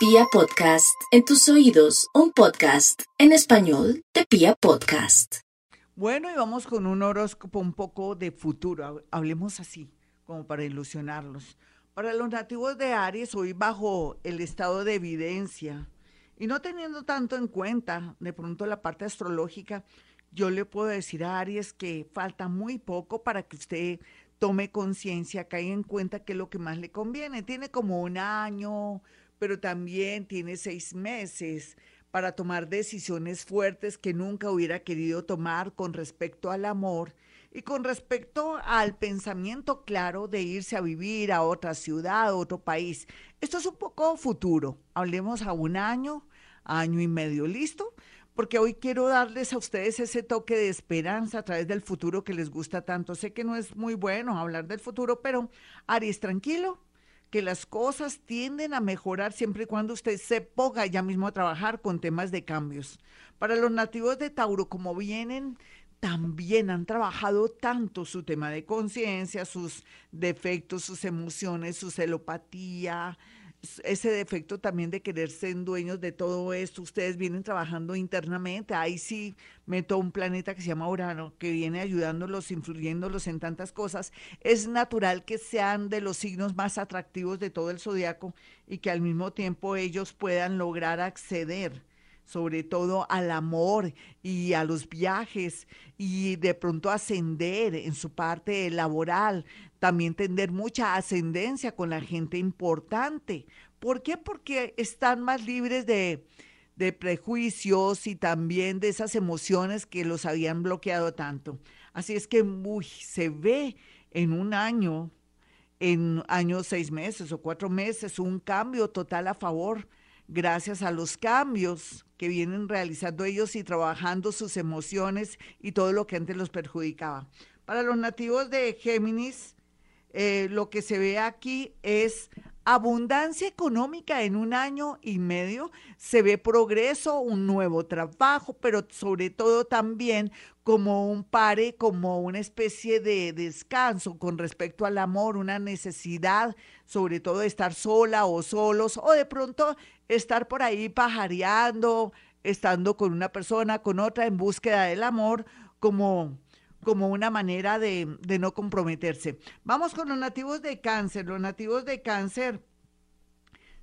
Pia Podcast, en tus oídos, un podcast en español de Pia Podcast. Bueno, y vamos con un horóscopo un poco de futuro, hablemos así, como para ilusionarlos. Para los nativos de Aries, hoy bajo el estado de evidencia y no teniendo tanto en cuenta de pronto la parte astrológica, yo le puedo decir a Aries que falta muy poco para que usted tome conciencia, caiga en cuenta que es lo que más le conviene. Tiene como un año, pero también tiene seis meses para tomar decisiones fuertes que nunca hubiera querido tomar con respecto al amor y con respecto al pensamiento claro de irse a vivir a otra ciudad, a otro país. Esto es un poco futuro. Hablemos a un año, año y medio, ¿listo? Porque hoy quiero darles a ustedes ese toque de esperanza a través del futuro que les gusta tanto. Sé que no es muy bueno hablar del futuro, pero Aries, tranquilo, que las cosas tienden a mejorar siempre y cuando usted se ponga ya mismo a trabajar con temas de cambios. Para los nativos de Tauro, como vienen, también han trabajado tanto su tema de conciencia, sus defectos, sus emociones, su celopatía, ese defecto también de querer ser dueños de todo esto. Ustedes vienen trabajando internamente. Ahí sí meto un planeta que se llama Urano, que viene ayudándolos, influyéndolos en tantas cosas. Es natural que sean de los signos más atractivos de todo el zodiaco y que al mismo tiempo ellos puedan lograr acceder sobre todo al amor y a los viajes y de pronto ascender en su parte laboral, también tener mucha ascendencia con la gente importante. ¿Por qué? Porque están más libres de, de prejuicios y también de esas emociones que los habían bloqueado tanto. Así es que uy, se ve en un año, en años seis meses o cuatro meses, un cambio total a favor gracias a los cambios que vienen realizando ellos y trabajando sus emociones y todo lo que antes los perjudicaba. Para los nativos de Géminis, eh, lo que se ve aquí es abundancia económica en un año y medio, se ve progreso, un nuevo trabajo, pero sobre todo también como un pare, como una especie de descanso con respecto al amor, una necesidad, sobre todo de estar sola o solos, o de pronto estar por ahí pajareando, estando con una persona, con otra, en búsqueda del amor, como como una manera de, de, no comprometerse. Vamos con los nativos de cáncer. Los nativos de cáncer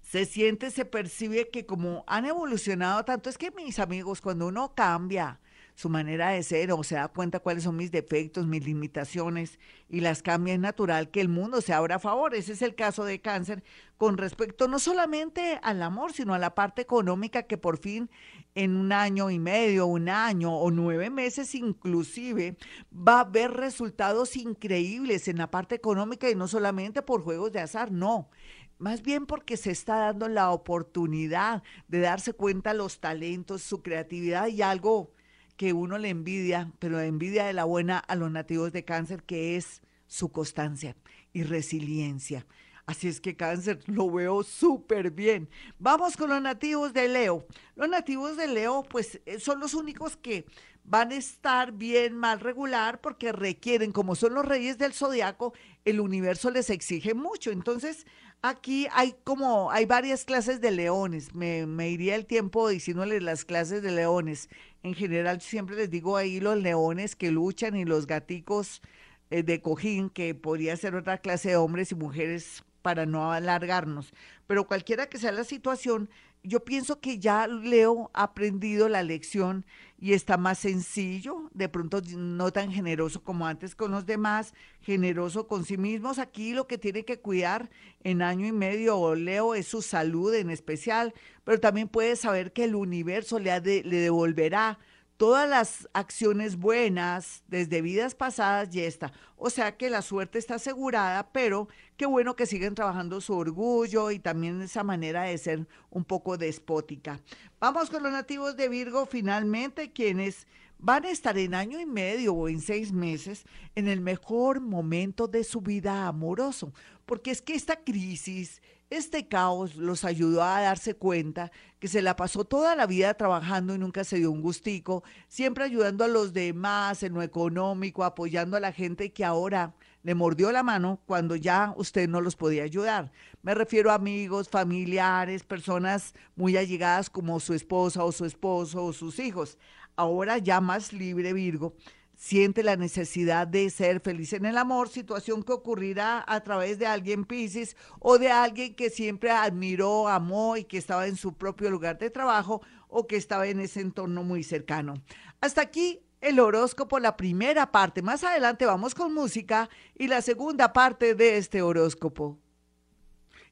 se siente, se percibe que como han evolucionado tanto, es que mis amigos, cuando uno cambia, su manera de ser o se da cuenta cuáles son mis defectos, mis limitaciones y las cambia, es natural que el mundo se abra a favor. Ese es el caso de cáncer con respecto no solamente al amor, sino a la parte económica que por fin en un año y medio, un año o nueve meses inclusive, va a haber resultados increíbles en la parte económica y no solamente por juegos de azar, no más bien porque se está dando la oportunidad de darse cuenta los talentos, su creatividad y algo que uno le envidia, pero envidia de la buena a los nativos de cáncer, que es su constancia y resiliencia. Así es que cáncer lo veo súper bien. Vamos con los nativos de Leo. Los nativos de Leo, pues eh, son los únicos que van a estar bien mal regular porque requieren, como son los reyes del zodiaco, el universo les exige mucho. Entonces, aquí hay como, hay varias clases de leones. Me, me iría el tiempo diciéndoles las clases de leones. En general, siempre les digo ahí los leones que luchan y los gaticos eh, de cojín, que podría ser otra clase de hombres y mujeres para no alargarnos. Pero cualquiera que sea la situación, yo pienso que ya Leo ha aprendido la lección y está más sencillo, de pronto no tan generoso como antes con los demás, generoso con sí mismos. Aquí lo que tiene que cuidar en año y medio Leo es su salud en especial, pero también puede saber que el universo le, le devolverá todas las acciones buenas desde vidas pasadas y esta. O sea que la suerte está asegurada, pero qué bueno que siguen trabajando su orgullo y también esa manera de ser un poco despótica. Vamos con los nativos de Virgo finalmente, quienes van a estar en año y medio o en seis meses en el mejor momento de su vida amoroso, porque es que esta crisis este caos los ayudó a darse cuenta que se la pasó toda la vida trabajando y nunca se dio un gustico, siempre ayudando a los demás en lo económico, apoyando a la gente que ahora le mordió la mano cuando ya usted no los podía ayudar. Me refiero a amigos, familiares, personas muy allegadas como su esposa o su esposo o sus hijos. Ahora ya más libre Virgo, siente la necesidad de ser feliz en el amor, situación que ocurrirá a través de alguien Pisces o de alguien que siempre admiró, amó y que estaba en su propio lugar de trabajo o que estaba en ese entorno muy cercano. Hasta aquí el horóscopo, la primera parte. Más adelante vamos con música y la segunda parte de este horóscopo.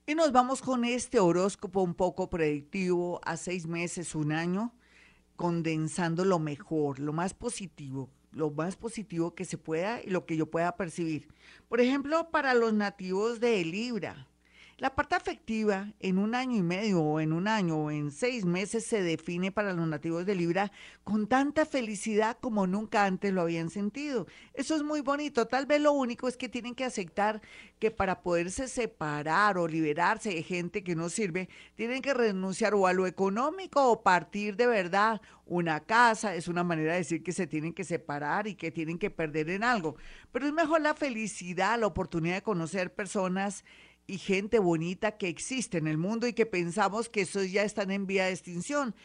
Y nos vamos con este horóscopo un poco predictivo a seis meses, un año, condensando lo mejor, lo más positivo, lo más positivo que se pueda y lo que yo pueda percibir. Por ejemplo, para los nativos de Libra, la parte afectiva en un año y medio o en un año o en seis meses se define para los nativos de Libra con tanta felicidad como nunca antes lo habían sentido. Eso es muy bonito. Tal vez lo único es que tienen que aceptar que para poderse separar o liberarse de gente que no sirve, tienen que renunciar o a lo económico o partir de verdad una casa. Es una manera de decir que se tienen que separar y que tienen que perder en algo. Pero es mejor la felicidad, la oportunidad de conocer personas y gente bonita que existe en el mundo y que pensamos que esos ya están en vía de extinción.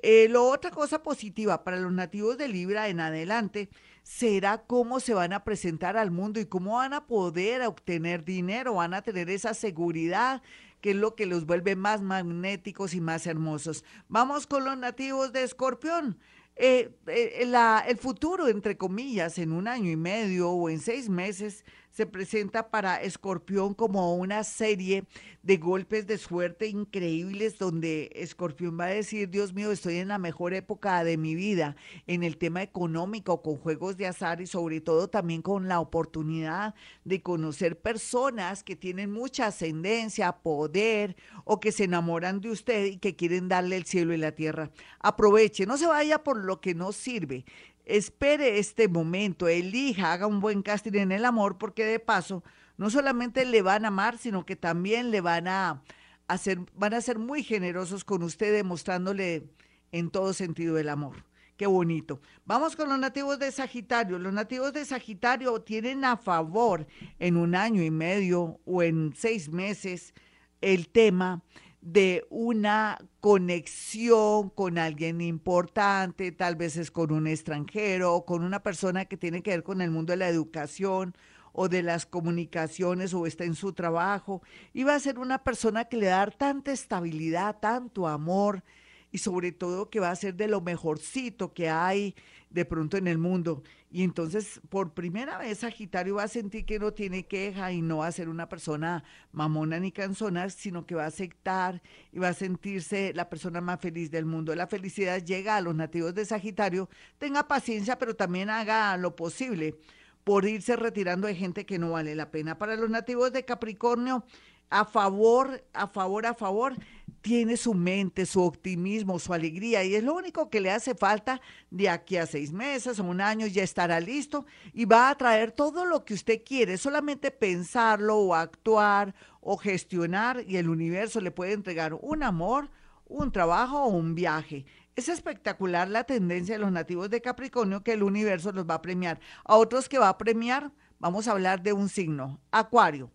Eh, lo otra cosa positiva para los nativos de Libra en adelante será cómo se van a presentar al mundo y cómo van a poder obtener dinero, van a tener esa seguridad que es lo que los vuelve más magnéticos y más hermosos. Vamos con los nativos de Escorpión. Eh, eh, el futuro, entre comillas, en un año y medio o en seis meses, se presenta para Escorpión como una serie de golpes de suerte increíbles donde Escorpión va a decir, Dios mío, estoy en la mejor época de mi vida en el tema económico, con juegos de azar y sobre todo también con la oportunidad de conocer personas que tienen mucha ascendencia, poder o que se enamoran de usted y que quieren darle el cielo y la tierra. Aproveche, no se vaya por lo que no sirve espere este momento, elija, haga un buen casting en el amor, porque de paso no solamente le van a amar, sino que también le van a hacer, van a ser muy generosos con usted, demostrándole en todo sentido el amor. Qué bonito. Vamos con los nativos de Sagitario. Los nativos de Sagitario tienen a favor en un año y medio o en seis meses el tema de una conexión con alguien importante, tal vez es con un extranjero o con una persona que tiene que ver con el mundo de la educación o de las comunicaciones o está en su trabajo. Y va a ser una persona que le va a dar tanta estabilidad, tanto amor y sobre todo que va a ser de lo mejorcito que hay de pronto en el mundo. Y entonces, por primera vez, Sagitario va a sentir que no tiene queja y no va a ser una persona mamona ni cansona, sino que va a aceptar y va a sentirse la persona más feliz del mundo. La felicidad llega a los nativos de Sagitario. Tenga paciencia, pero también haga lo posible por irse retirando de gente que no vale la pena. Para los nativos de Capricornio, a favor, a favor, a favor, tiene su mente, su optimismo, su alegría y es lo único que le hace falta de aquí a seis meses o un año ya estará listo y va a traer todo lo que usted quiere, solamente pensarlo o actuar o gestionar y el universo le puede entregar un amor, un trabajo o un viaje. Es espectacular la tendencia de los nativos de Capricornio que el universo los va a premiar. A otros que va a premiar, vamos a hablar de un signo, Acuario.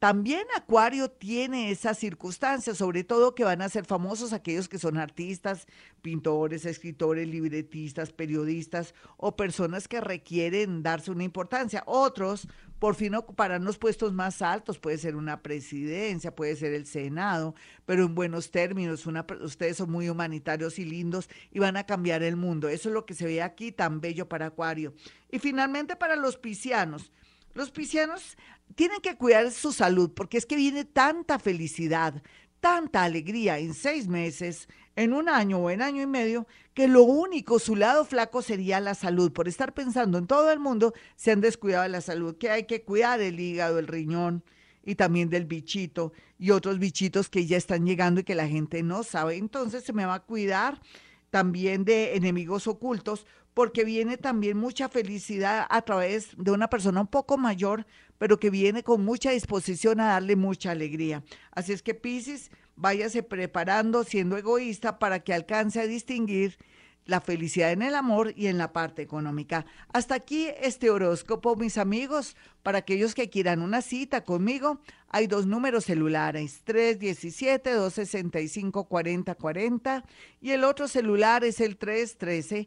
También Acuario tiene esas circunstancias, sobre todo que van a ser famosos aquellos que son artistas, pintores, escritores, libretistas, periodistas o personas que requieren darse una importancia. Otros, por fin, ocuparán los puestos más altos, puede ser una presidencia, puede ser el Senado, pero en buenos términos, ustedes son muy humanitarios y lindos y van a cambiar el mundo. Eso es lo que se ve aquí tan bello para Acuario. Y finalmente para los piscianos. Los piscianos tienen que cuidar su salud porque es que viene tanta felicidad, tanta alegría en seis meses, en un año o en año y medio, que lo único, su lado flaco sería la salud. Por estar pensando en todo el mundo, se han descuidado de la salud, que hay que cuidar el hígado, el riñón y también del bichito y otros bichitos que ya están llegando y que la gente no sabe. Entonces se me va a cuidar también de enemigos ocultos, porque viene también mucha felicidad a través de una persona un poco mayor, pero que viene con mucha disposición a darle mucha alegría. Así es que Pisces, váyase preparando, siendo egoísta, para que alcance a distinguir la felicidad en el amor y en la parte económica. Hasta aquí este horóscopo, mis amigos. Para aquellos que quieran una cita conmigo, hay dos números celulares, 317-265-4040 y el otro celular es el 313.